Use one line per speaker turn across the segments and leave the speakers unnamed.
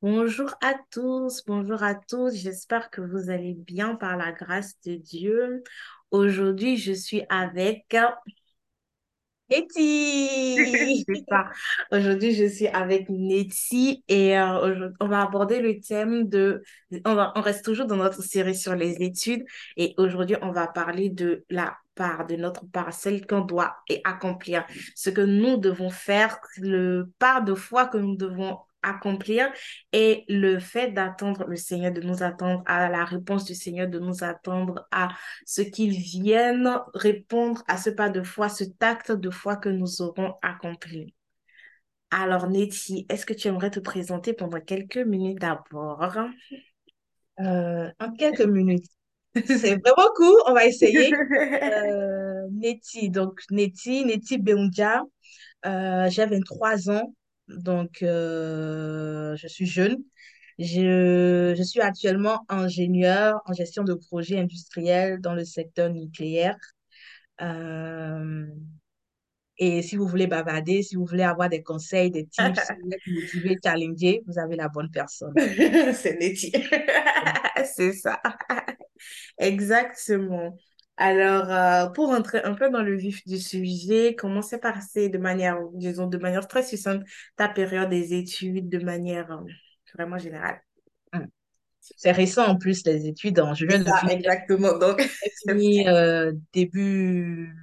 Bonjour à tous, bonjour à tous. J'espère que vous allez bien par la grâce de Dieu. Aujourd'hui, je suis avec ça. Aujourd'hui, je suis avec Nettie et euh, on va aborder le thème de... On va, on reste toujours dans notre série sur les études et aujourd'hui, on va parler de la part, de notre part, celle qu'on doit et accomplir, ce que nous devons faire, le part de foi que nous devons accomplir et le fait d'attendre le Seigneur, de nous attendre à la réponse du Seigneur, de nous attendre à ce qu'ils viennent répondre à ce pas de foi, ce acte de foi que nous aurons accompli. Alors, Nettie, est-ce que tu aimerais te présenter pendant quelques minutes d'abord?
Euh, en quelques minutes. C'est vraiment cool, on va essayer. Euh, donc Neti, Neti Beunja, euh, j'ai 23 ans, donc euh, je suis jeune. Je, je suis actuellement ingénieur en gestion de projets industriels dans le secteur nucléaire. Euh, et si vous voulez bavarder, si vous voulez avoir des conseils, des tips, si vous voulez être motivé, challenger, vous avez la bonne personne.
C'est Nettie. C'est ça. Exactement. Alors, euh, pour entrer un peu dans le vif du sujet, comment s'est passé de manière, disons, de manière très succincte ta période des études, de manière euh, vraiment générale?
C'est récent en plus, les études. hein. Je viens de
ça,
finir.
exactement. Donc,
J'ai fini euh, début.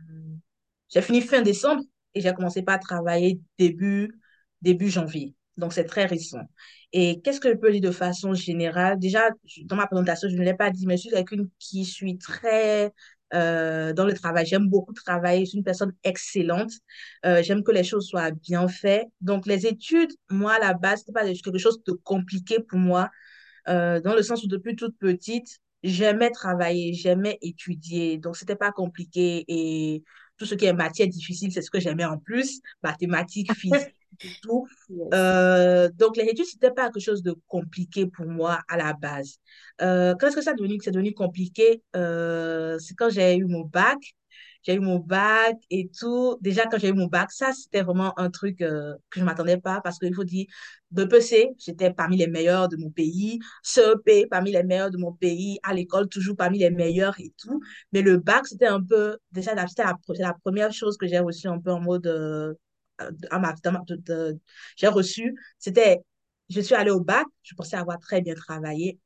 J'ai fini fin décembre et j'ai commencé par travailler début, début janvier. Donc, c'est très récent. Et qu'est-ce que je peux dire de façon générale? Déjà, dans ma présentation, je ne l'ai pas dit, mais je suis quelqu'un qui suis très euh, dans le travail. J'aime beaucoup travailler. Je suis une personne excellente. Euh, j'aime que les choses soient bien faites. Donc, les études, moi, à la base, ce pas quelque chose de compliqué pour moi euh, dans le sens où depuis toute petite, j'aimais travailler, j'aimais étudier, donc c'était pas compliqué et tout ce qui est matière difficile, c'est ce que j'aimais en plus, mathématiques, physique, tout.
yes.
Euh, donc les études, c'était pas quelque chose de compliqué pour moi à la base. Euh, quand est-ce que ça a devenu, c'est devenu compliqué? Euh, c'est quand j'ai eu mon bac. J'ai eu mon bac et tout. Déjà, quand j'ai eu mon bac, ça, c'était vraiment un truc que je ne m'attendais pas parce qu'il faut dire, BPC, j'étais parmi les meilleurs de mon pays. CEP, parmi les meilleurs de mon pays. À l'école, toujours parmi les meilleurs et tout. Mais le bac, c'était un peu, déjà, c'était la, la première chose que j'ai reçue un peu en mode, à ma, dans ma- de- de- j'ai reçu. C'était, je suis allée au bac, je pensais avoir très bien travaillé.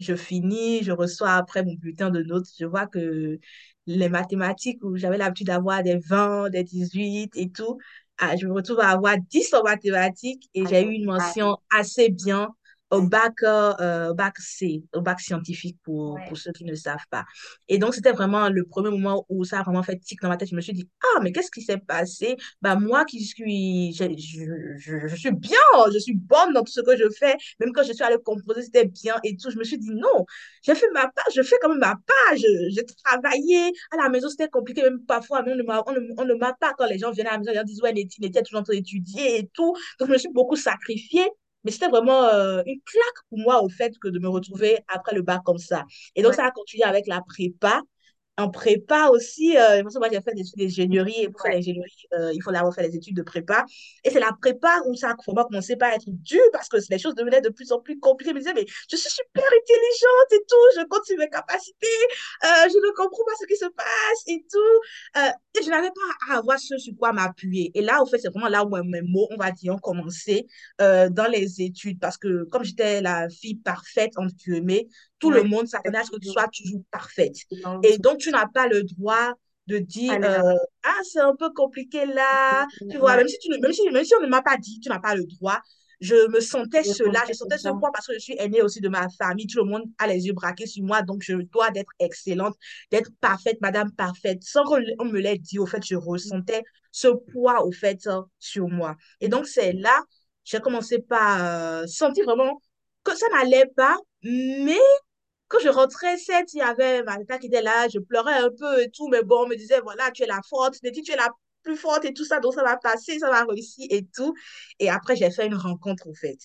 Je finis, je reçois après mon bulletin de notes. Je vois que les mathématiques où j'avais l'habitude d'avoir des 20, des 18 et tout, ah, je me retrouve à avoir 10 en mathématiques et
Aïe,
j'ai eu une mention assez bien au bac, euh, bac C, au bac scientifique pour, pour ceux qui ne savent pas. Et donc, c'était vraiment le premier moment où ça a vraiment fait tic dans ma tête. Je me suis dit, ah, mais qu'est-ce qui s'est passé? Bah, moi qui suis, je, je, je, suis bien, je suis bonne dans tout ce que je fais. Même quand je suis allée composer, c'était bien et tout. Je me suis dit, non, j'ai fait ma part, je fais quand même ma part. J'ai travaillé. À la maison, c'était compliqué. Même parfois, on ne m'a on ne- on ne m'a pas quand les gens viennent à la maison, ils disent, ouais, Nettie, Nettie est toujours en train d'étudier et tout. Donc, je me suis beaucoup sacrifiée. Mais c'était vraiment euh, une claque pour moi au fait que de me retrouver après le bac comme ça. Et donc, ça a continué avec la prépa. En prépa aussi, euh, moi j'ai fait des études d'ingénierie et pour faire l'ingénierie, euh, il faut d'abord faire les études de prépa. Et c'est la prépa où ça a commencé par être dur parce que les choses devenaient de plus en plus compliquées. Je me disais, mais je suis super intelligente et tout, je compte sur mes capacités, euh, je ne comprends pas ce qui se passe et tout. Euh, et je n'avais pas à avoir ce sur quoi m'appuyer. Et là, au fait, c'est vraiment là où mes mots, on va dire, ont commencé dans les études parce que comme j'étais la fille parfaite, entre guillemets, tout le monde s'attendait à ce que tu sois toujours parfaite. Et donc, tu n'as pas le droit de dire, euh, ah, c'est un peu compliqué là. Tu vois, même si, tu, même si, même si on ne m'a pas dit, tu n'as pas le droit. Je me sentais
Je
cela, je sentais ce poids parce que je suis aînée aussi de ma famille. Tout le monde a les yeux braqués sur moi, donc je dois d'être excellente, d'être parfaite, madame parfaite. Sans qu'on on me l'ait dit, au fait, je ressentais ce poids, au fait, euh, sur moi. Et donc, c'est là, j'ai commencé par euh, sentir vraiment que ça n'allait pas, mais quand je rentrais, certes, il y avait ma tata qui était là, je pleurais un peu et tout, mais bon, on me disait, voilà, tu es la forte, tu es la plus forte et tout ça, donc ça va passer, ça va réussir et tout. Et après, j'ai fait une rencontre, en fait.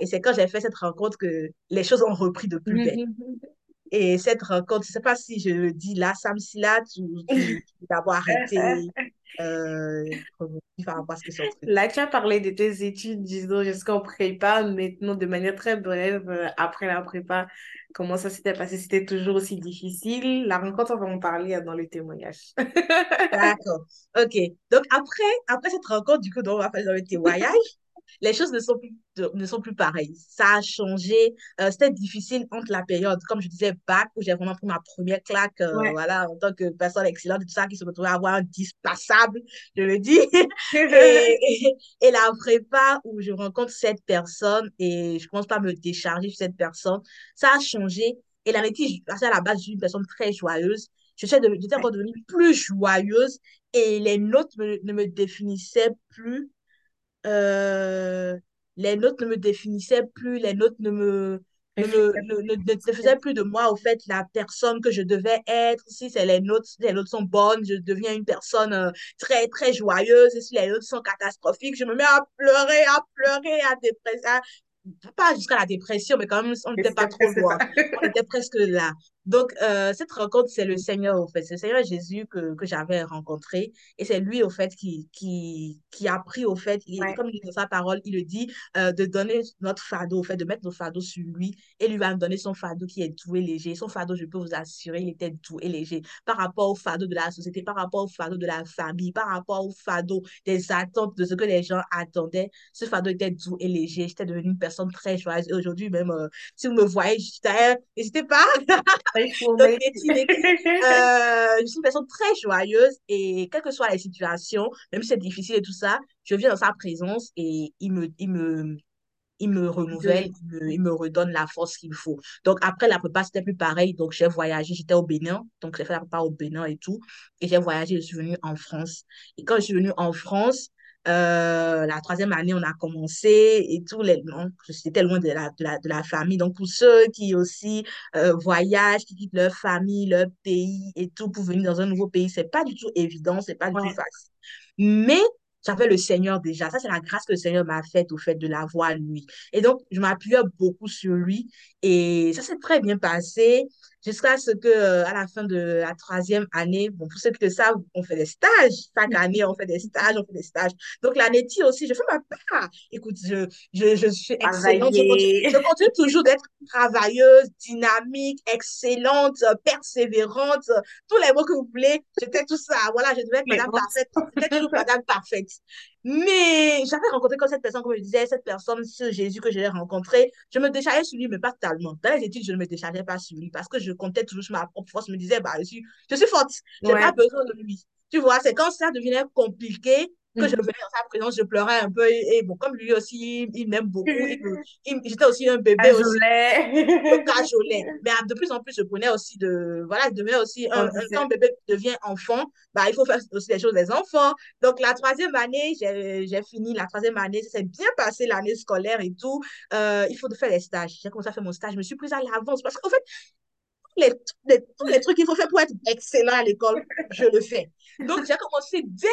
Et c'est quand j'ai fait cette rencontre que les choses ont repris de plus belle. Et cette rencontre, je ne sais pas si je le dis là, Sam Silat, ou tu, tu. Euh, par rapport à ce que
Là, tu as parlé de tes études, disons, jusqu'en prépa, maintenant, de manière très brève, euh, après la prépa, comment ça s'était passé? C'était toujours aussi difficile? La rencontre, on va en parler euh, dans le témoignage.
D'accord. OK. Donc, après, après cette rencontre, du coup, on va faire dans le témoignage, les choses ne sont plus, de- ne sont plus pareilles. Ça a changé. Euh, c'était difficile entre la période, comme je disais, bac, où j'ai vraiment pris ma première claque, euh,
Ouais.
voilà, en tant que personne excellente et tout ça, qui se retrouvait à avoir un 10 passable, je le dis. Et, et, et la prépa, où je rencontre cette personne et je commence pas à me décharger sur cette personne, ça a changé. Et la réalité, parce qu'à la base, je suis une personne très joyeuse. Je suis de- j'étais encore devenue plus joyeuse et les notes me- ne me définissaient plus euh, les notes ne me définissaient plus, les notes ne me, ne ne, ne, ne- faisaient plus de moi, au fait, la personne que je devais être. Si c'est les notes, si les notes sont bonnes, je deviens une personne euh, très, très joyeuse. Et si les notes sont catastrophiques, je me mets à pleurer, à pleurer, à dépresser. Pas jusqu'à la dépression, mais quand même, on n'était pas trop loin. On était presque là. Donc, euh, cette rencontre, c'est le Seigneur, au fait. C'est le Seigneur Jésus que, que j'avais rencontré. Et c'est lui, au fait, qui, qui, qui a pris, au fait, il-
Ouais.
comme il dit dans sa parole, il le dit, euh, de donner notre fardeau, au fait, de mettre nos fardeaux sur lui. Et lui va me donner son fardeau qui est doux et léger. Son fardeau, je peux vous assurer, il était doux et léger par rapport au fardeau de la société, par rapport au fardeau de la famille, par rapport au fardeau des attentes, de ce que les gens attendaient. Ce fardeau était doux et léger. J'étais devenue une personne très joyeuse. Et aujourd'hui, même, euh, si vous me voyez, j'étais- n'hésitez pas. Donc, euh, je suis une personne très joyeuse et quelles que soient les situations, même si c'est difficile et tout ça, je viens dans sa présence et il me, il me, il me renouvelle, il me, il me redonne la force qu'il faut. Donc, après la prépa, c'était plus pareil. Donc, j'ai voyagé, j'étais au Bénin. Donc, j'ai fait la prépa au Bénin et tout. Et j'ai voyagé, je suis venue en France. Et quand je suis venue en France, euh, la troisième année, on a commencé et tout. Les, non, j'étais loin de la, de la, de la famille. Donc, pour ceux qui aussi euh, voyagent, qui quittent leur famille, leur pays et tout pour venir dans un nouveau pays, c'est pas du tout évident, c'est pas du tout facile. Mais j'avais le Seigneur déjà. Ça, c'est la grâce que le Seigneur m'a faite au fait de l'avoir lui. Et donc, je m'appuyais beaucoup sur lui. Et ça s'est très bien passé jusqu'à ce que, euh, à la fin de la troisième année, bon, pour ceux qui le savent, on fait des stages. Chaque année, on fait des stages, on fait des stages. Donc, l'année aussi, je fais ma part. Écoute, je, je, je suis excellente. Je continue,
Travailler.
je continue toujours d'être travailleuse, dynamique, excellente, persévérante, tous les mots que vous voulez. J'étais tout ça. Voilà, je devais être madame parfaite. J'étais toujours madame parfaite. Mais j'avais rencontré comme cette personne, comme je disais, cette personne, ce Jésus que j'ai rencontré, je me déchargeais sur lui, mais pas totalement. Dans les études, je ne me déchargeais pas sur lui parce que je comptais toujours sur ma propre force. Je me disais, bah, je suis, je suis forte, je n'ai pas besoin de lui. Tu vois, c'est quand ça devenait compliqué que je
Mhm.
venais dans sa présence, je pleurais un peu. Et, et bon, comme lui aussi, il, m'aime beaucoup. J'étais aussi un bébé aussi le cajolais. Mais de plus en plus, je prenais aussi de. Voilà, je devenais aussi. Un, un- quand bébé devient enfant, bah, il faut faire aussi les choses des enfants. Donc, la troisième année, j'ai fini la troisième année. Ça s'est bien passé l'année scolaire et tout. Euh, il faut faire les stages. J'ai commencé à faire mon stage. Je me suis prise à l'avance parce qu'en fait, les, les, tous les trucs qu'il faut faire pour être excellent à l'école, je le fais. Donc, j'ai commencé dès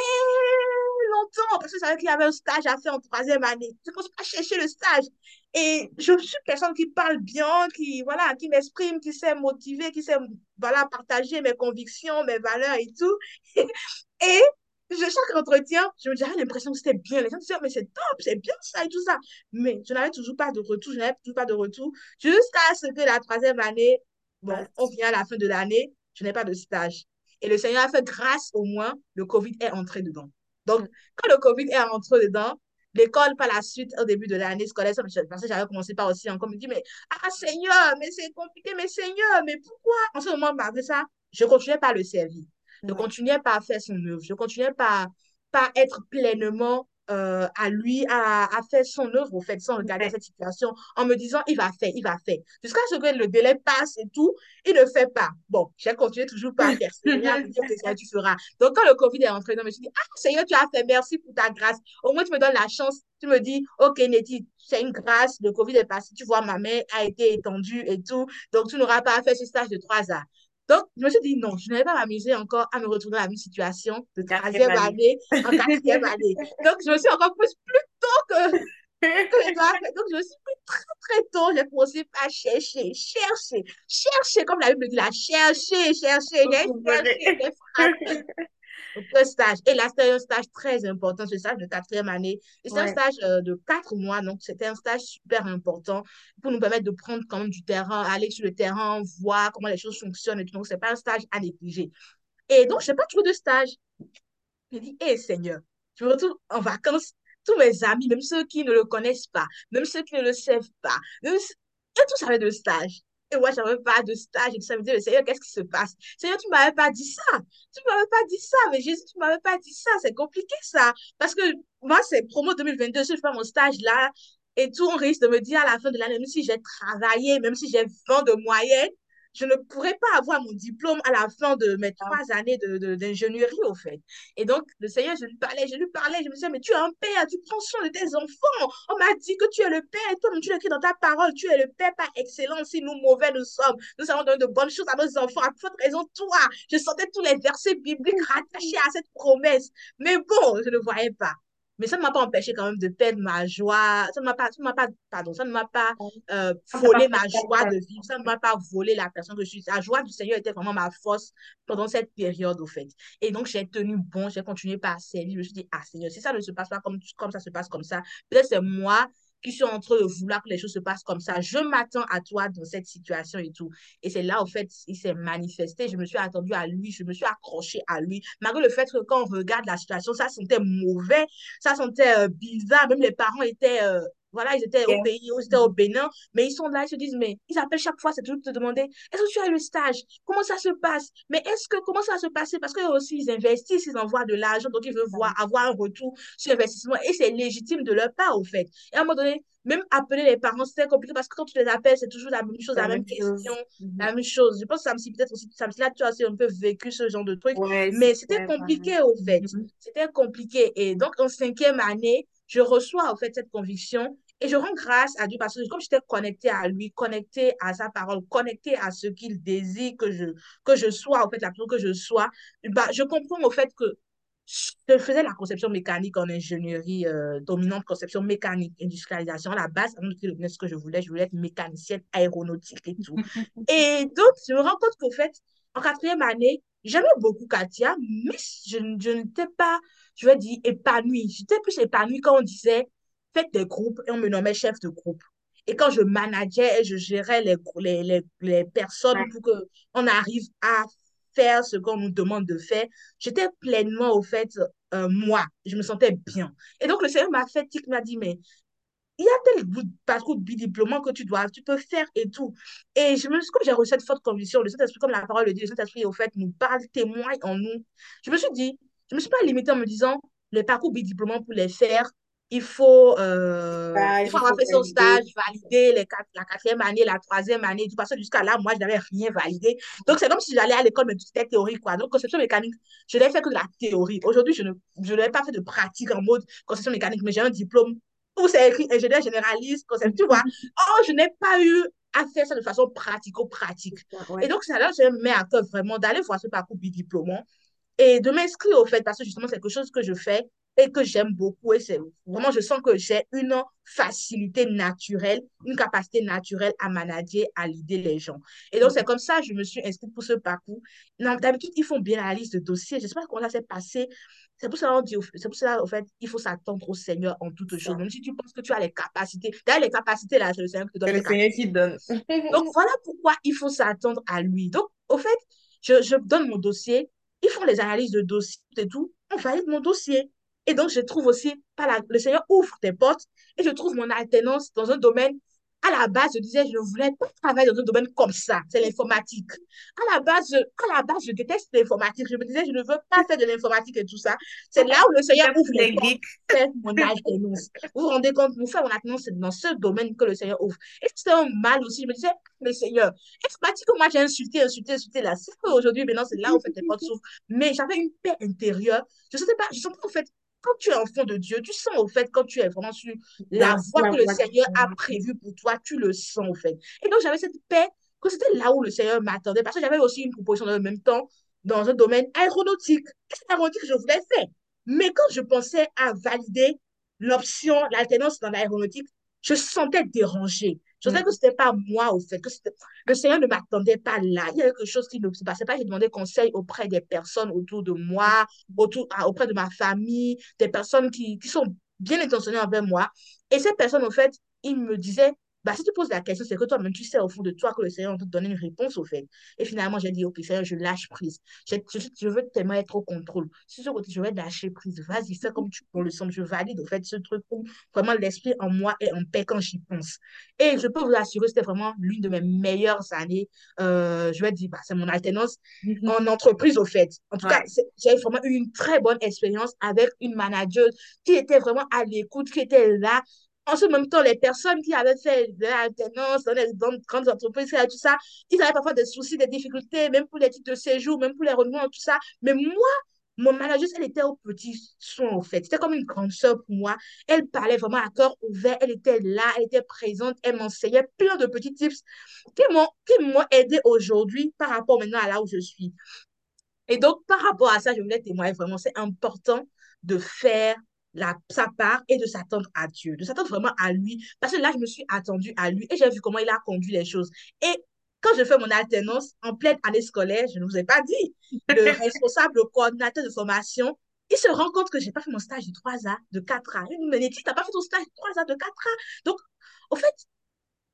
longtemps parce que je savais qu'il y avait un stage à faire en troisième année. Je commence à chercher le stage. Et je suis une personne qui parle bien, qui, voilà, qui m'exprime, qui sait motiver, qui sait voilà, partager mes convictions, mes valeurs et tout. Et je, chaque entretien, je me disais, l'impression que c'était bien. Les gens disaient, mais c'est top, c'est bien ça et tout ça. Mais je n'avais toujours pas de retour, je n'avais toujours pas de retour. Jusqu'à ce que la troisième année, bon, on vient à la fin de l'année, je n'ai pas de stage. Et le Seigneur a fait grâce au moins, le Covid est entré dedans. Donc, quand le Covid est entré dedans, l'école, par la suite, au début de l'année scolaire, parce que j'avais commencé par aussi encore me dire, mais ah Seigneur, mais c'est compliqué, mais Seigneur, mais pourquoi? En ce moment, malgré ça, je ne continuais pas à le servir. Je
Ouais.
continuais pas à faire son œuvre. Je continuais pas pas être pleinement euh, à lui, à, à faire son œuvre, au fait, sans regarder cette situation, en me disant, il va faire, il va faire. Jusqu'à ce que le délai passe et tout, il ne fait pas. Bon, j'ai continué toujours pas à me dire que ça, tu feras. Donc, quand le Covid est entré, je me suis dit, ah, Seigneur, tu as fait, merci pour ta grâce. Au moins, tu me donnes la chance. Tu me dis, OK, Nettie, c'est une grâce, le Covid est passé, tu vois, ma main a été étendue et tout. Donc, tu n'auras pas à faire ce stage de trois ans. Donc, je me suis dit non, je n'allais pas m'amuser encore à me retrouver dans la même situation de troisième
année.
en quatrième année. Donc, je me suis encore plus, plus tôt que, que. Donc, je me suis pris très, très tôt. J'ai commencé à chercher, chercher, chercher, comme la Bible dit là, chercher, chercher. J'ai cherché, j'ai frappé. Donc, un stage. Et là, c'était un stage très important, ce stage de quatrième année. Et c'est un stage euh, de quatre mois, donc c'était un stage super important pour nous permettre de prendre quand même du terrain, aller sur le terrain, voir comment les choses fonctionnent et tout. Donc, c'est pas un stage à négliger. Et donc, je n'ai pas trouvé de stage. Je dis, hé Seigneur, je me retrouve en vacances, tous mes amis, même ceux qui ne le connaissent pas, même ceux qui ne le savent pas, même et tous avaient de stage. Et moi, je n'avais pas de stage. Et ça me disait, mais Seigneur, qu'est-ce qui se passe? Seigneur, tu m'avais pas dit ça. Tu m'avais pas dit ça. Mais Jésus, tu m'avais pas dit ça. C'est compliqué, ça. Parce que moi, c'est promo 2022. Si je fais mon stage là et tout, on risque de me dire à la fin de l'année, même si j'ai travaillé, même si j'ai 20 de moyenne, je ne pourrais pas avoir mon diplôme à la fin de mes
Ah,
trois années d'ingénierie, de, de, au fait. Et donc, le Seigneur, je lui parlais, je lui parlais, je me disais, mais tu es un père, tu prends soin de tes enfants. On m'a dit que tu es le père, et toi-même, tu l'écris dans ta parole, tu es le père par excellence. Si nous, mauvais, nous sommes, nous avons donné de bonnes choses à nos enfants. À toute raison, toi, je sentais tous les versets bibliques rattachés à cette promesse. Mais bon, je ne voyais pas. Mais ça ne m'a pas empêché quand même de perdre ma joie. Ça ne m'a pas, ça ne m'a pas, pardon, ça ne m'a pas euh, volé ma joie de vivre. Ça ne m'a pas volé la personne que je suis. La joie du Seigneur était vraiment ma force pendant cette période, au fait. Et donc, j'ai tenu bon, j'ai continué par servir. Je me suis dit, ah Seigneur, si ça ne se passe pas comme, comme ça se passe comme ça, peut-être c'est moi qui suis en train de vouloir que les choses se passent comme ça. Je m'attends à toi dans cette situation et tout. Et c'est là, au fait, il s'est manifesté. Je me suis attendue à lui, je me suis accrochée à lui. Malgré le fait que quand on regarde la situation, ça sentait mauvais, ça sentait euh, bizarre. Même les parents étaient, euh, voilà, ils étaient au pays, ils étaient au Bénin, mais ils sont là, ils se disent, mais ils appellent chaque fois, c'est toujours pour te demander, est-ce que tu as le stage? Comment ça se passe? Mais est-ce que, comment ça va se passer? Parce qu'eux aussi, ils investissent, ils envoient de l'argent, donc ils veulent voir, avoir un retour sur investissement et c'est légitime de leur part, au fait. Et à un moment donné, même appeler les parents, c'était compliqué parce que quand tu les appelles, c'est toujours la même chose,
La
la même question,
chose.
La même chose. Je pense que Samsi, peut-être aussi, Samsi, là, tu as aussi un peu vécu ce genre de truc,
Ouais,
mais c'était compliqué, au fait.
Mhm.
C'était compliqué. Et donc, en cinquième année, je reçois, en fait, cette conviction et je rends grâce à Dieu parce que comme j'étais connectée à lui, connectée à sa parole, connectée à ce qu'il désire que je, que je sois, en fait, la personne que je sois, bah, je comprends au fait que je faisais la conception mécanique en ingénierie euh, dominante, conception mécanique, industrialisation. À la base, avant de ce que je voulais, je voulais être mécanicienne aéronautique et tout. Et donc, je me rends compte qu'au fait, en quatrième année, j'aimais beaucoup Katia, mais je, je n'étais pas, je vais dire, épanouie. J'étais plus épanouie quand on disait faites des groupes et on me nommait chef de groupe. Et quand je manageais et je gérais les, les, les, les personnes
Ouais.
pour qu'on arrive à faire ce qu'on nous demande de faire, j'étais pleinement au fait, euh, moi, je me sentais bien. Et donc, le Seigneur m'a fait, il m'a dit, mais il y a tel bout de parcours bidiplômant que tu dois, tu peux faire et tout. Et je me suis, comme j'ai reçu cette forte conviction, le Saint-Esprit, comme la parole le dit, le Saint-Esprit, au fait, nous parle, témoigne en nous. Je me suis dit, je ne me suis pas limitée en me disant, les parcours bidiplômants pour les faire, il faut, euh, il
Stage,
faut
il
avoir fait son stage,
valider.
les quatre, la quatrième année, la troisième année, parce que jusqu'à là, moi, je n'avais rien validé. Donc, c'est comme si j'allais à l'école, mais tout était théorique, quoi. Donc, conception mécanique, je n'ai fait que de la théorie. Aujourd'hui, je ne, je n'ai pas fait de pratique en mode conception mécanique, mais j'ai un diplôme où c'est écrit ingénieur généraliste, concept, tu vois. Oh, je n'ai pas eu à faire ça de façon pratico-pratique. Et donc, c'est là que je mets à cœur vraiment d'aller voir ce parcours bidiplômant et de m'inscrire au fait, parce que justement, c'est quelque chose que je fais et que j'aime beaucoup. Et c'est vraiment, je sens que j'ai une facilité naturelle, une capacité naturelle à manager, à l'idée les gens. Et donc, c'est comme ça que je me suis inscrite pour ce parcours. D'habitude, ils font bien la liste de dossiers. Je ne sais pas comment ça s'est passé. C'est pour cela, dit, c'est pour cela, en fait, il faut s'attendre au Seigneur en toutes choses.
Ça.
Même si tu penses que tu as les capacités. D'ailleurs, les capacités, là, c'est le Seigneur qui te donne
C'est le Seigneur qui donne.
Donc, voilà pourquoi il faut s'attendre à lui. Donc, au fait, je, je donne mon dossier, ils font les analyses de dossier et tout, on valide mon dossier. Et donc, je trouve aussi, par la, le Seigneur ouvre des portes et je trouve mon alternance dans un domaine. À la base, je disais, je ne voulais pas travailler dans un domaine comme ça, c'est l'informatique. À la base, je, à la base, je déteste l'informatique. Je me disais, je ne veux pas faire de l'informatique et tout ça. C'est là où le Seigneur ouvre les portes faire mon alternance. Vous vous rendez compte, nous faire mon alternance, c'est dans ce domaine que le Seigneur ouvre. Et c'était un mal aussi. Je me disais, mais Seigneur, informatique, moi j'ai insulté, insulté, insulté là? C'est aujourd'hui, maintenant, c'est là où fait, les portes s'ouvrent. Mais j'avais une paix intérieure. Je ne sentais pas, je sentais en fait, quand tu es enfant de Dieu, tu sens au fait, quand tu es vraiment sur la voie que le Seigneur a prévue pour toi, tu le sens au fait. Et donc j'avais cette paix, que c'était là où le Seigneur m'attendait, parce que j'avais aussi une proposition dans le même temps dans un domaine aéronautique. C'est aéronautique que je voulais faire. Mais quand je pensais à valider l'option, l'alternance dans l'aéronautique, je sentais dérangée. Je savais que ce n'était pas moi, au fait, que le Seigneur ne m'attendait pas là. Il y a quelque chose qui ne se passait pas. J'ai demandé conseil auprès des personnes autour de moi, autour, auprès de ma famille, des personnes qui, qui sont bien intentionnées envers moi. Et ces personnes, au fait, ils me disaient, bah, si tu poses la question, c'est que toi-même, tu sais au fond de toi que le Seigneur va te donner une réponse, au fait. Et finalement, j'ai dit, OK, Seigneur, je lâche prise. Je, je, veux tellement être au contrôle. Si ce côté, je vais lâcher prise. Vas-y, fais comme tu le sens. Je valide, au fait, ce truc où vraiment l'esprit en moi est en paix quand j'y pense. Et je peux vous assurer, c'était vraiment l'une de mes meilleures années. Euh, je vais dire, bah, c'est mon alternance en entreprise, au fait. En tout cas, j'ai vraiment eu une très bonne expérience avec une manager qui était vraiment à l'écoute, qui était là en ce même temps, les personnes qui avaient fait de l'alternance dans les grandes entreprises, tout ça, ils avaient parfois des soucis, des difficultés, même pour les titres de séjour, même pour les renouvellements, tout ça. Mais moi, mon manager, elle était au petit soin, en fait. C'était comme une grande sœur pour moi. Elle parlait vraiment à cœur ouvert. Elle était là, elle était présente. Elle m'enseignait plein de petits tips qui m'ont aidé aujourd'hui par rapport maintenant à là où je suis. Et donc, par rapport à ça, je voulais témoigner vraiment, c'est important de faire la, sa part et de s'attendre à Dieu, de s'attendre vraiment à lui. Parce que là, je me suis attendue à lui et j'ai vu comment il a conduit les choses. Et quand je fais mon alternance en pleine année scolaire, je ne vous ai pas dit, le responsable, le coordinateur de formation, il se rend compte que je n'ai pas fait mon stage de 3 ans, de 4 ans. Il me dit, tu n'as pas fait ton stage de 3 ans, de 4 ans? Donc, au fait,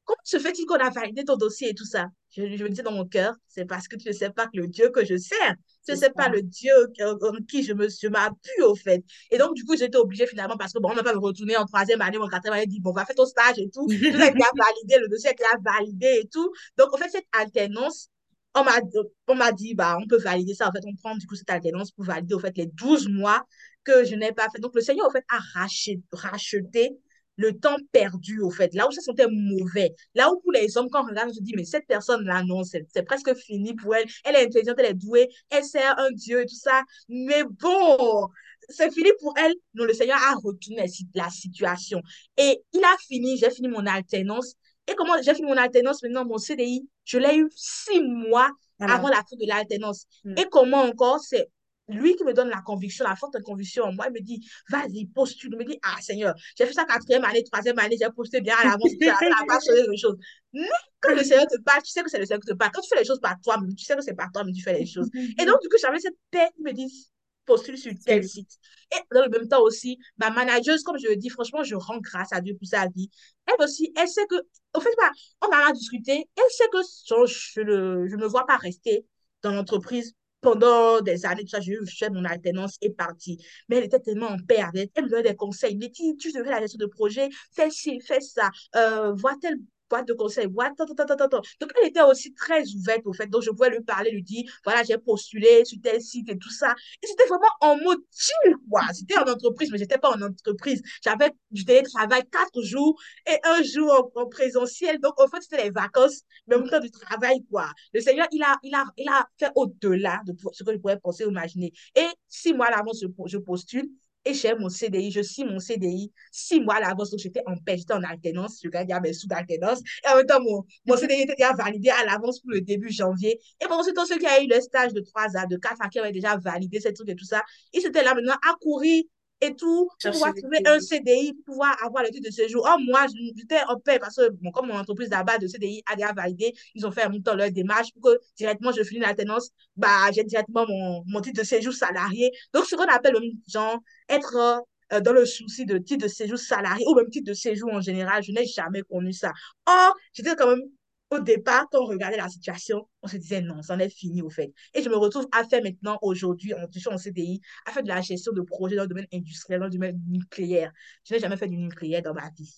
comment se fait-il qu'on a validé ton dossier et tout ça? Je, je me disais dans mon cœur, c'est parce que tu ne sais pas que le Dieu que je sers, tu ne sais pas le Dieu en qui je me je m'appuie au fait. Et donc, du coup, j'étais obligée finalement parce que bon, on ne va pas me retourner en troisième année, en quatrième année, dit bon, on va faire ton stage et tout. Tout a été validé, le dossier a validé et tout. Donc, en fait, cette alternance, on m'a, on m'a dit, bah, on peut valider ça. En fait, on prend du coup cette alternance pour valider au fait les 12 mois que je n'ai pas fait. Donc, le Seigneur, en fait, a racheté, racheté le temps perdu, au fait, là où ça sentait mauvais, là où pour les hommes, quand on regarde, on se dit, mais cette personne-là, non, c'est presque fini pour elle, elle est intelligente, elle est douée, elle sert un Dieu et tout ça, mais bon, c'est fini pour elle. Non, le Seigneur a retourné la situation. Et il a fini, j'ai fini mon alternance. Et comment j'ai fini mon alternance maintenant, mon CDI, je l'ai eu six mois avant la fin de l'alternance. Mm. Et comment encore, c'est lui qui me donne la conviction, la forte conviction en moi, il me dit, vas-y, postule. Il me dit, ah Seigneur, j'ai fait ça quatrième année, troisième année, j'ai posté bien à l'avance, ça n'a pas changé les choses. Mais quand le Seigneur te parle, tu sais que c'est le Seigneur qui te parle. Quand tu fais les choses par toi, tu sais que c'est par toi, mais tu fais les choses. Et donc, du coup, j'avais cette paix, il me dit, postule sur tel site. Et dans le même temps aussi, ma manageuse, comme je le dis, franchement, je rends grâce à Dieu pour sa vie. Elle aussi, elle sait que, au fait, bah, on a discuté, elle sait que je ne je me vois pas rester dans l'entreprise pendant des années, tout ça, j'ai fait mon alternance et parti. Mais elle était tellement en paix. Elle me donnait des conseils. Elle me dit, tu devrais la gestion de projet, fais ci, fais ça, euh, vois tel boîte de conseils, boîte, Donc, elle était aussi très ouverte, au fait. Donc, je pouvais lui parler, lui dire, voilà, j'ai postulé sur tel site et tout ça. Et c'était vraiment en mode chill, quoi. C'était en entreprise, mais j'étais pas en entreprise. J'avais du télétravail quatre jours et un jour en, présentiel. Donc, en fait, c'était les vacances, mais en même temps du travail, quoi. Le Seigneur, il a, il a, il a fait au-delà de ce que je pourrais penser imaginer. Et six mois avant, je postule et j'ai mon CDI, je suis mon CDI six mois à l'avance, donc j'étais en paix, j'étais en alternance, je gagnais mes sous d'alternance, et en même temps, mon, mon CDI était déjà validé à l'avance pour le début janvier. Et bon, c'est tous ceux qui ont eu le stage de trois ans, de quatre ans, qui avaient déjà validé ces trucs et tout ça, ils étaient là maintenant à courir et tout, pour pouvoir trouver un CDI, pour pouvoir avoir le titre de séjour. Oh, moi, j'étais en paix parce que, bon, comme mon entreprise là-bas de CDI a déjà validé, ils ont fait un temps leur démarche pour que directement je finis l'alternance, bah, j'ai directement mon, mon titre de séjour salarié. Donc, ce qu'on appelle, genre, être euh, dans le souci de titre de séjour salarié ou même titre de séjour en général, je n'ai jamais connu ça. Or, j'étais quand même au départ, quand on regardait la situation, on se disait non, ça en est fini au fait. Et je me retrouve à faire maintenant, aujourd'hui, en touchant en CDI, à faire de la gestion de projets dans le domaine industriel, dans le domaine nucléaire. Je n'ai jamais fait du nucléaire dans ma vie.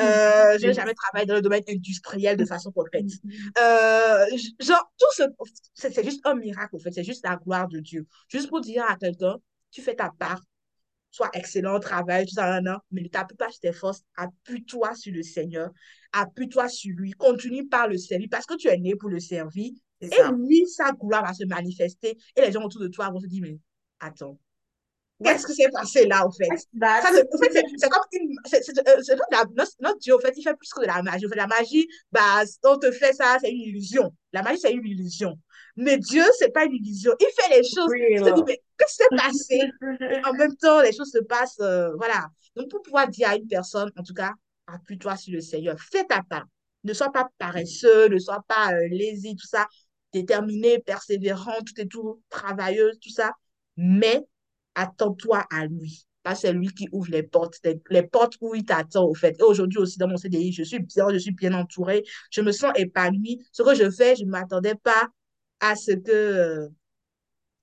Euh, je n'ai jamais travaillé dans le domaine industriel de façon concrète. Euh, genre, tout ce, c'est juste un miracle, au fait. C'est juste la gloire de Dieu. Juste pour dire à quelqu'un, tu fais ta part, sois excellent au travail, tout ça, non, mais ne t'appuie pas sur tes forces, appuie-toi sur le Seigneur, appuie-toi sur lui, continue par le servir parce que tu es né pour le servir. Et lui, sa gloire va se manifester et les gens autour de toi vont se dire, mais attends, Qu'est-ce qui s'est passé là, au fait? Ça, en fait, c'est comme une. C'est notre, notre, Dieu, en fait, il fait plus que de la magie. En fait, la magie, bah, on te fait ça, c'est une illusion. La magie, c'est une illusion. Mais Dieu, c'est pas une illusion. Il fait les choses. Tu te dis, mais qu'est-ce qui s'est passé? Et en même temps, les choses se passent. Euh, voilà. Donc, pour pouvoir dire à une personne, en tout cas, appuie-toi sur le Seigneur. Fais ta part. ne sois pas paresseux, ne sois pas euh, lazy, tout ça, déterminé, persévérant, tout et tout, travailleuse, tout ça, mais attends-toi à lui. Pas c'est lui qui ouvre les portes, les, les portes où il t'attend, au fait. Et aujourd'hui aussi, dans mon CDI, je suis bien, je suis bien entourée, je me sens épanouie. Ce que je fais, je ne m'attendais pas à ce que,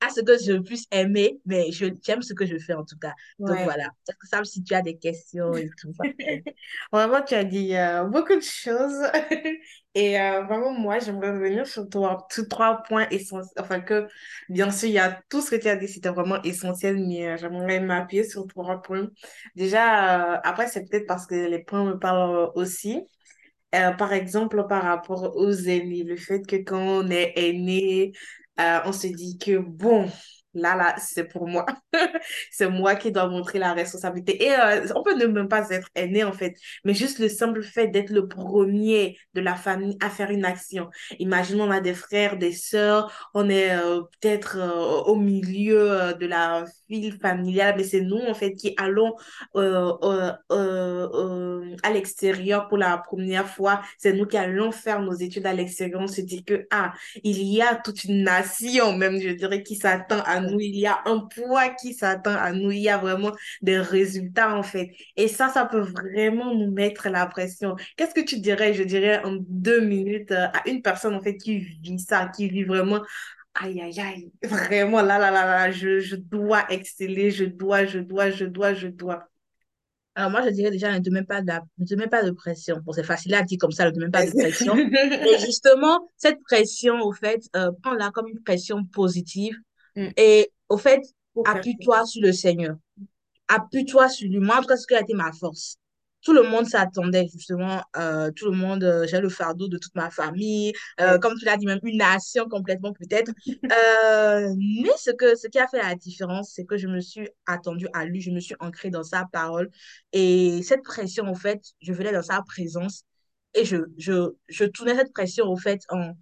à ce que je puisse aimer, mais je, j'aime ce que je fais en tout cas. Donc
Ouais.
voilà. Ça, si tu as des questions et tout.
Vraiment, tu as dit euh, beaucoup de choses. Et euh, vraiment, moi, j'aimerais revenir sur trois, trois points essentiels. Enfin, que bien sûr, il y a tout ce que tu as dit, c'était vraiment essentiel, mais euh, j'aimerais m'appuyer sur trois points. Déjà, après, c'est peut-être parce que les points me parlent aussi. Euh, par exemple, par rapport aux aînés, le fait que quand on est aîné, euh, on se dit que bon, là, là, c'est pour moi. C'est moi qui dois montrer la responsabilité. Et euh, on peut ne même pas être aîné, en fait, mais juste le simple fait d'être le premier de la famille à faire une action. Imaginons, on a des frères, des sœurs, on est euh, peut-être euh, au milieu de la file familiale, mais c'est nous, en fait, qui allons à l'extérieur pour la première fois. C'est nous qui allons faire nos études à l'extérieur. On se dit que, ah, il y a toute une nation, même, je dirais, qui s'attend à nous. Il y a un poids qui s'attend à nous. Il y a vraiment des résultats, en fait. Et ça, ça peut vraiment nous mettre la pression. Qu'est-ce que tu dirais, je dirais, en deux minutes euh, à une personne, en fait, qui vit ça, qui vit vraiment Aïe, aïe, aïe, vraiment, là, là, là, là, je, je dois exceller, je dois, je dois, je dois, je dois.
Alors moi, je dirais déjà, ne te mets pas de, la- ne te mets pas de pression. Bon, c'est facile à dire comme ça, ne te mets pas de pression. Mais justement, cette pression, au fait, euh, prends-la comme une pression positive.
Mm,
Et au fait,
faire
appuie-toi sur le Seigneur. appuie-toi sur lui. Moi, en tout cas, ce qui a été ma force. Tout le monde s'attendait, justement, euh, tout le monde, euh, j'ai le fardeau de toute ma famille, euh,
quelque
comme tu l'as dit, même une nation complètement peut-être. Mais ce que, ce qui a fait la différence, c'est que je me suis attendue à lui, je me suis ancrée dans sa parole. Et cette pression, en fait, je venais dans sa présence et je, je, je tournais cette pression, au fait, en,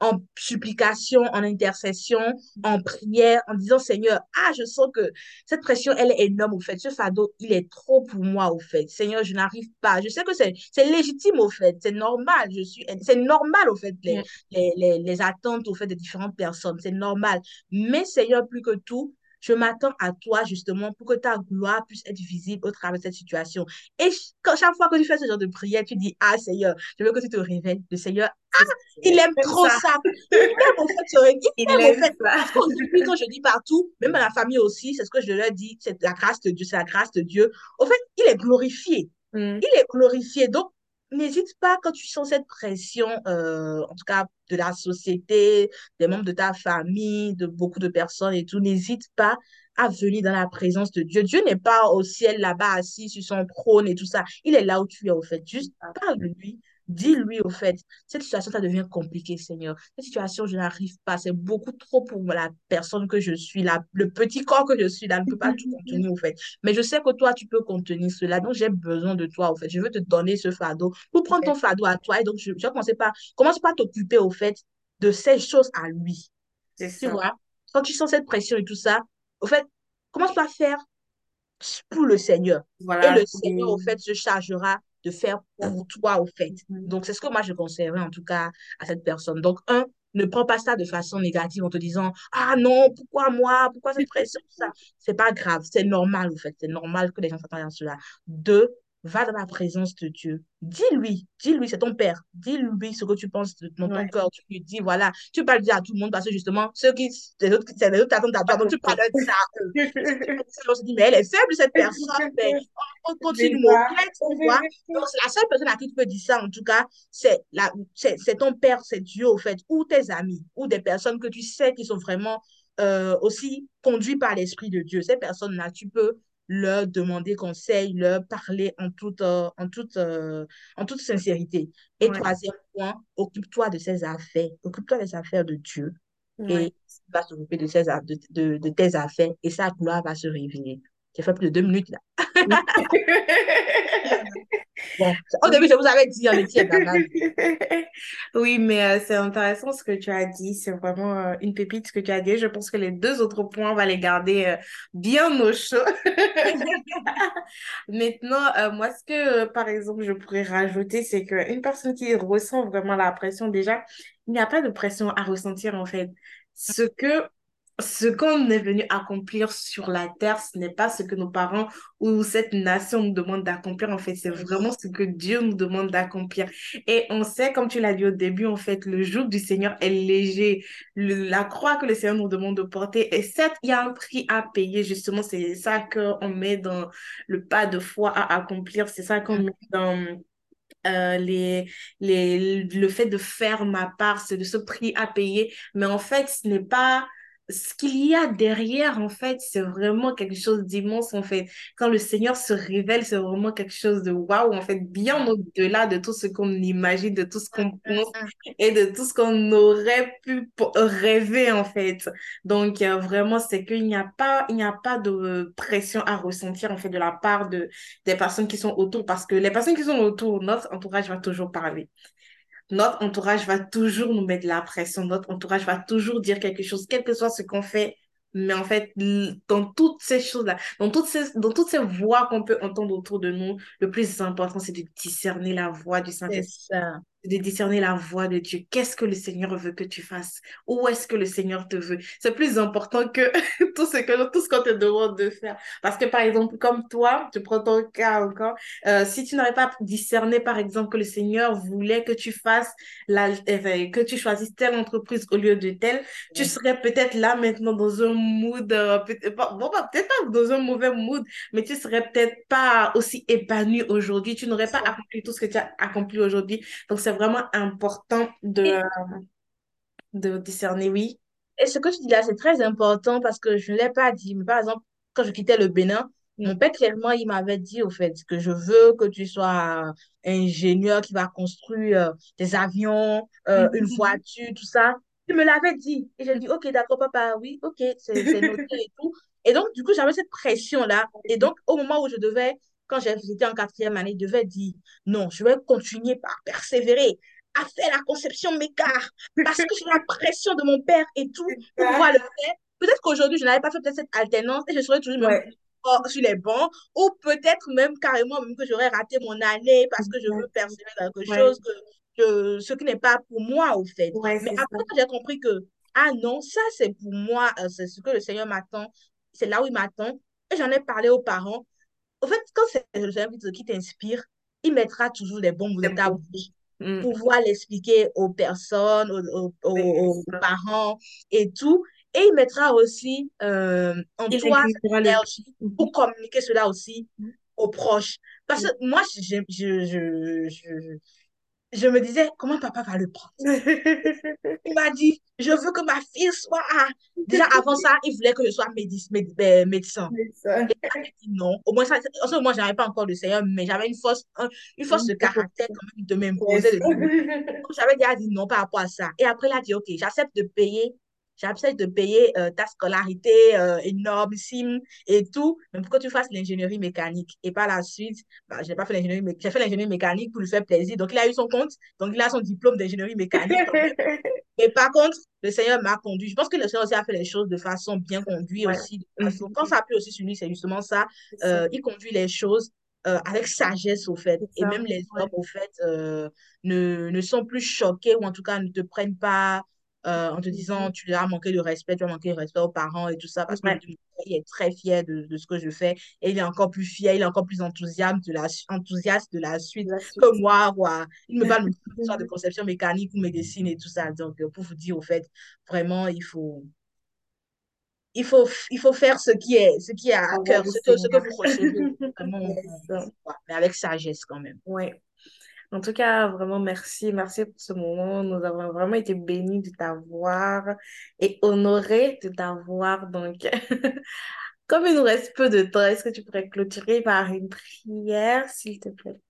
en supplication, en intercession, en prière, en disant, Seigneur, ah, je sens que cette pression, elle est énorme, au fait. Ce fardeau, il est trop pour moi, au fait. Seigneur, je n'arrive pas. Je sais que c'est, c'est légitime, au fait. C'est normal. Je suis, c'est normal, au fait, les,
Mm,
les, les, les attentes, au fait, des différentes personnes. C'est normal. Mais, Seigneur, plus que tout, je m'attends à toi, justement, pour que ta gloire puisse être visible au travers de cette situation. Et quand, chaque fois que tu fais ce genre de prière, tu dis, ah, Seigneur, je veux que tu te révèles. Le Seigneur,
ça.
il aime trop
ça,
ça. Il aime, au fait, ce il
il
aime,
aime
fait.
ça.
Parce qu'aujourd'hui, quand je dis partout, même à la famille aussi, c'est ce que je leur dis, c'est la grâce de Dieu, c'est la grâce de Dieu. Au fait, il est glorifié.
Mm,
Il est glorifié. Donc, n'hésite pas quand tu sens cette pression, euh, en tout cas de la société, des membres de ta famille, de beaucoup de personnes et tout, n'hésite pas à venir dans la présence de Dieu. Dieu n'est pas au ciel là-bas assis sur son trône et tout ça. Il est là où tu es, au fait. Juste parle de lui. Dis-lui, au fait, cette situation, ça devient compliqué, Seigneur. Cette situation, je n'arrive pas. C'est beaucoup trop pour la personne que je suis, là, le petit corps que je suis, là, ne peut pas tout contenir, au fait. Mais je sais que toi, tu peux contenir cela. Donc, j'ai besoin de toi, au fait. Je veux te donner ce fardeau pour prendre ton fardeau à toi. Et donc, je, je vais commencer par, commence par t'occuper, au fait, de ces choses à lui.
C'est
Tu
ça.
vois? Quand tu sens cette pression et tout ça, au fait, commence par faire pour le Seigneur. Et le Seigneur, au fait, se chargera de faire pour toi, au fait. Donc, c'est ce que moi, je conseillerais, en tout cas, à cette personne. Donc, un, ne prends pas ça de façon négative en te disant, ah non, pourquoi moi? Pourquoi cette pression? Ça, c'est pas grave. C'est normal, au fait. C'est normal que les gens s'attendent à cela. Deux, va dans la présence de Dieu. Dis-lui, dis-lui, c'est ton père. Dis-lui ce que tu penses de- dans ton
Ouais.
cœur. Tu lui dis, voilà, tu le dire à tout le monde parce que justement, ceux qui, les autres, c'est les autres qui attendent à toi, donc tu leur dire ça à eux. On se dit, mais elle est faible, cette personne, mais on continue tu vois. Donc, c'est la seule personne à qui tu peux dire ça, en tout cas, c'est la, c'est, c'est ton père, c'est Dieu, au fait, ou tes amis, ou des personnes que tu sais qui sont vraiment euh, aussi conduits par l'Esprit de Dieu. Ces personnes-là, tu peux leur demander conseil, leur parler en toute, euh, en toute, euh, en toute sincérité. Et
Ouais.
troisième point, occupe-toi de ses affaires. Occupe-toi des affaires de Dieu
Ouais.
et il va s'occuper de, ses a- de, de, de tes affaires et sa gloire va se révéler. J'ai fait plus de deux minutes là. Bon, au début, je vous avais dit, on était.
Oui, mais euh, c'est intéressant ce que tu as dit. C'est vraiment euh, une pépite ce que tu as dit. Je pense que les deux autres points, on va les garder euh, bien au chaud. Maintenant, moi, ce que, par exemple, je pourrais rajouter, c'est qu'une personne qui ressent vraiment la pression, déjà, il n'y a pas de pression à ressentir, en fait. Ce que, ce qu'on est venu accomplir sur la terre, ce n'est pas ce que nos parents ou cette nation nous demande d'accomplir, en fait. C'est vraiment ce que Dieu nous demande d'accomplir. Et on sait, comme tu l'as dit au début, en fait, le joug du Seigneur est léger. Le- la croix que le Seigneur nous demande de porter, et certes, il y a un prix à payer, justement, c'est ça qu'on met dans le pas de foi à accomplir, c'est ça qu'on met dans euh, les, les, le fait de faire ma part, c'est de ce prix à payer. Mais en fait, ce n'est pas ce qu'il y a derrière, en fait, c'est vraiment quelque chose d'immense, en fait. Quand le Seigneur se révèle, c'est vraiment quelque chose de waouh, en fait, bien au-delà de tout ce qu'on imagine, de tout ce qu'on pense et de tout ce qu'on aurait pu rêver, en fait. Donc, euh, vraiment, c'est qu'il n'y a pas, il n'y a pas de pression à ressentir, en fait, de la part de, des personnes qui sont autour, parce que les personnes qui sont autour, notre entourage va toujours parler. Notre entourage va toujours nous mettre de la pression. Notre entourage va toujours dire quelque chose, quel que soit ce qu'on fait. Mais en fait, dans toutes ces choses-là, dans toutes ces, dans toutes ces voix qu'on peut entendre autour de nous, le plus important, c'est de discerner la voix du Saint-Esprit. De discerner la voix de Dieu. Qu'est-ce que le Seigneur veut que tu fasses? Où est-ce que le Seigneur te veut? C'est plus important que tout ce que tout ce qu'on te demande de faire. Parce que par exemple, comme toi, tu prends ton cas encore, euh, si tu n'aurais pas discerné par exemple que le Seigneur voulait que tu fasses la, euh, que tu choisisses telle entreprise au lieu de telle, tu serais peut-être là maintenant dans un mood, euh, peut- pas- bon, bah, peut-être pas dans un mauvais mood, mais tu serais peut-être pas aussi épanoui aujourd'hui. Tu n'aurais pas accompli tout ce que tu as accompli aujourd'hui. Donc, c'est vraiment important de,
Et,
de discerner, oui.
et ce que tu dis là, c'est très important parce que je ne l'ai pas dit. Mais par exemple, quand je quittais le Bénin, mon père, clairement, il m'avait dit, au fait, que je veux que tu sois ingénieur qui va construire euh, des avions, euh, une
Mhm.
voiture, tout ça. Il me l'avait dit. Et j'ai dit, OK, d'accord, papa, oui, OK, c'est c'est noté et tout. Et donc, du coup, j'avais cette pression-là. Et donc, au moment où je devais, quand j'étais en quatrième année, je devais dire, non, je vais continuer par persévérer à faire la conception mécar parce que j'ai la pression de mon père et tout pour pouvoir le faire. Peut-être qu'aujourd'hui, je n'avais pas fait peut-être cette alternance et je serais toujours
Ouais,
sur les bancs ou peut-être même carrément même que j'aurais raté mon année parce que je veux persévérer dans quelque
Ouais,
chose que, ce qui n'est pas pour moi au fait.
ouais,
Mais après, j'ai compris que, ah non, ça c'est pour moi, euh, c'est ce que le Seigneur m'attend, c'est là où il m'attend. Et j'en ai parlé aux parents. En fait, quand c'est le Seigneur qui t'inspire, il mettra toujours les bons mots ta
bon.
bouche
Mm.
pouvoir l'expliquer aux personnes, aux, aux- parents et tout. Et il mettra aussi euh, en
Il
toi
inclura
cette
le
énergie pour communiquer cela aussi aux proches. Parce que
tout.
moi, je, je, je, je, je me disais, comment papa va le prendre? Il m'a dit, je veux que ma fille soit... Déjà, avant ça, il voulait que je sois médic- méd- euh, médecin. Et là, j'ai dit non. Au moins, ça, en ce moment, je n'avais pas encore le Seigneur, mais j'avais une force, un- une force de caractère quand même de m'imposer, j'avais déjà dit non par rapport à ça. Et après, il a dit, OK, j'accepte de payer, j'accepte de payer euh, ta scolarité euh, énormissime et tout, mais pour que tu fasses l'ingénierie mécanique. Et par la suite, bah, je n'ai pas fait l'ingénierie, mé- j'ai fait l'ingénierie mécanique pour lui faire plaisir. Donc, il a eu son compte, donc il a son diplôme d'ingénierie mécanique. Mais par contre, le Seigneur m'a conduit. Je pense que le Seigneur aussi a fait les choses de façon bien conduite
Ouais.
aussi. Façon... Quand ça appuie aussi sur lui, c'est justement ça. Euh, il conduit les choses euh, avec sagesse, au fait. Et même les hommes, au fait, euh, ne, ne sont plus choqués ou en tout cas ne te prennent pas euh, en te disant tu as manqué de respect, tu as manqué de respect aux parents et tout ça. Parce
Ouais.
père, il est très fier de, de ce que je fais. Et il est encore plus fier, il est encore plus enthousiaste de la, enthousiaste de la suite
La
que moi. Quoi. Il me parle de conception mécanique ou médecine et tout ça. Donc, euh, pour vous dire, au fait, vraiment, il faut, il faut, il faut faire ce qui est, ce qui est à cœur, ce que, ce que vous recevez. Vraiment, mais avec sagesse quand même.
Ouais. En tout cas, vraiment, merci. Merci pour ce moment. Nous avons vraiment été bénis de t'avoir et honorés de t'avoir. Donc, comme il nous reste peu de temps, est-ce que tu pourrais clôturer par une prière, s'il te plaît?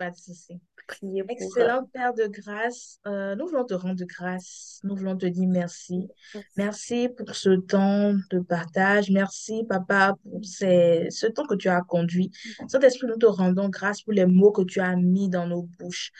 Pas de souci.
Priez pour... euh,
Excellent Père de grâce, euh, nous voulons te rendre grâce, nous voulons te dire merci. Merci pour ce temps de partage, merci Papa pour ces- ce temps que tu as conduit. Saint-Esprit, nous te rendons grâce pour les mots que tu as mis dans nos bouches.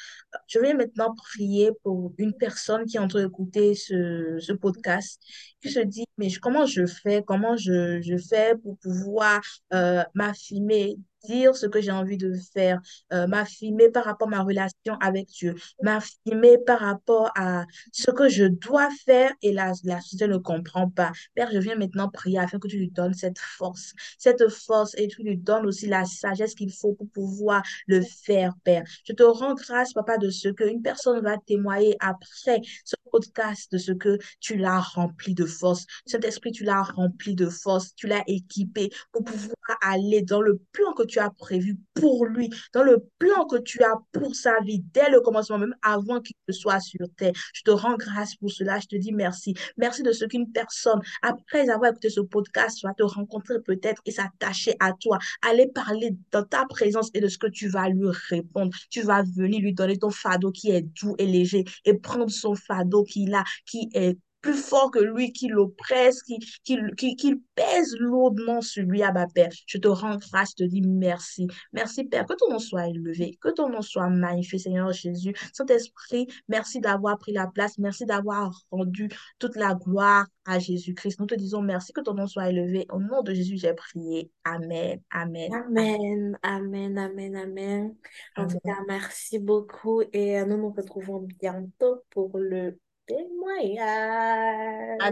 Je vais maintenant prier pour une personne qui est en train d'écouter ce, ce podcast, qui se dit, mais comment je fais, comment je, je fais pour pouvoir euh, m'affirmer, dire ce que j'ai envie de faire euh, m'affirmer par rapport à ma relation avec Dieu, m'affirmer par rapport à ce que je dois faire et la, la société ne comprend pas. Père, je viens maintenant prier afin que tu lui donnes cette force, cette force et tu lui donnes aussi la sagesse qu'il faut pour pouvoir le faire, Père. Je te rends grâce, Papa, de ce qu'une personne va témoigner après ce podcast, de ce que tu l'as rempli de force. Cet esprit, tu l'as rempli de force, tu l'as équipé pour pouvoir aller dans le plan que tu as prévu pour lui, dans le plan que tu as pour sa vie dès le commencement, même avant qu'il ne soit sur terre. Je te rends grâce pour cela. Je te dis merci. Merci de ce qu'une personne, après avoir écouté ce podcast, va te rencontrer peut-être et s'attacher à toi, aller parler dans ta présence et de ce que tu vas lui répondre. Tu vas venir lui donner ton fardeau qui est doux et léger et prendre son fardeau qu'il a, qui est plus fort que lui, qui l'oppresse, qui, qui, qui, qui pèse lourdement sur lui, à ma Père. Je te rends grâce, je te dis merci. Merci, Père, que ton nom soit élevé, que ton nom soit magnifié, Seigneur Jésus. Saint-Esprit, merci d'avoir pris la place, merci d'avoir rendu toute la gloire à Jésus-Christ. Nous te disons merci, que ton nom soit élevé. Au nom de Jésus, j'ai prié. Amen, amen,
Amen, amen, amen, amen. En tout cas, merci beaucoup et euh, nous nous retrouvons bientôt pour le Good
morning.
À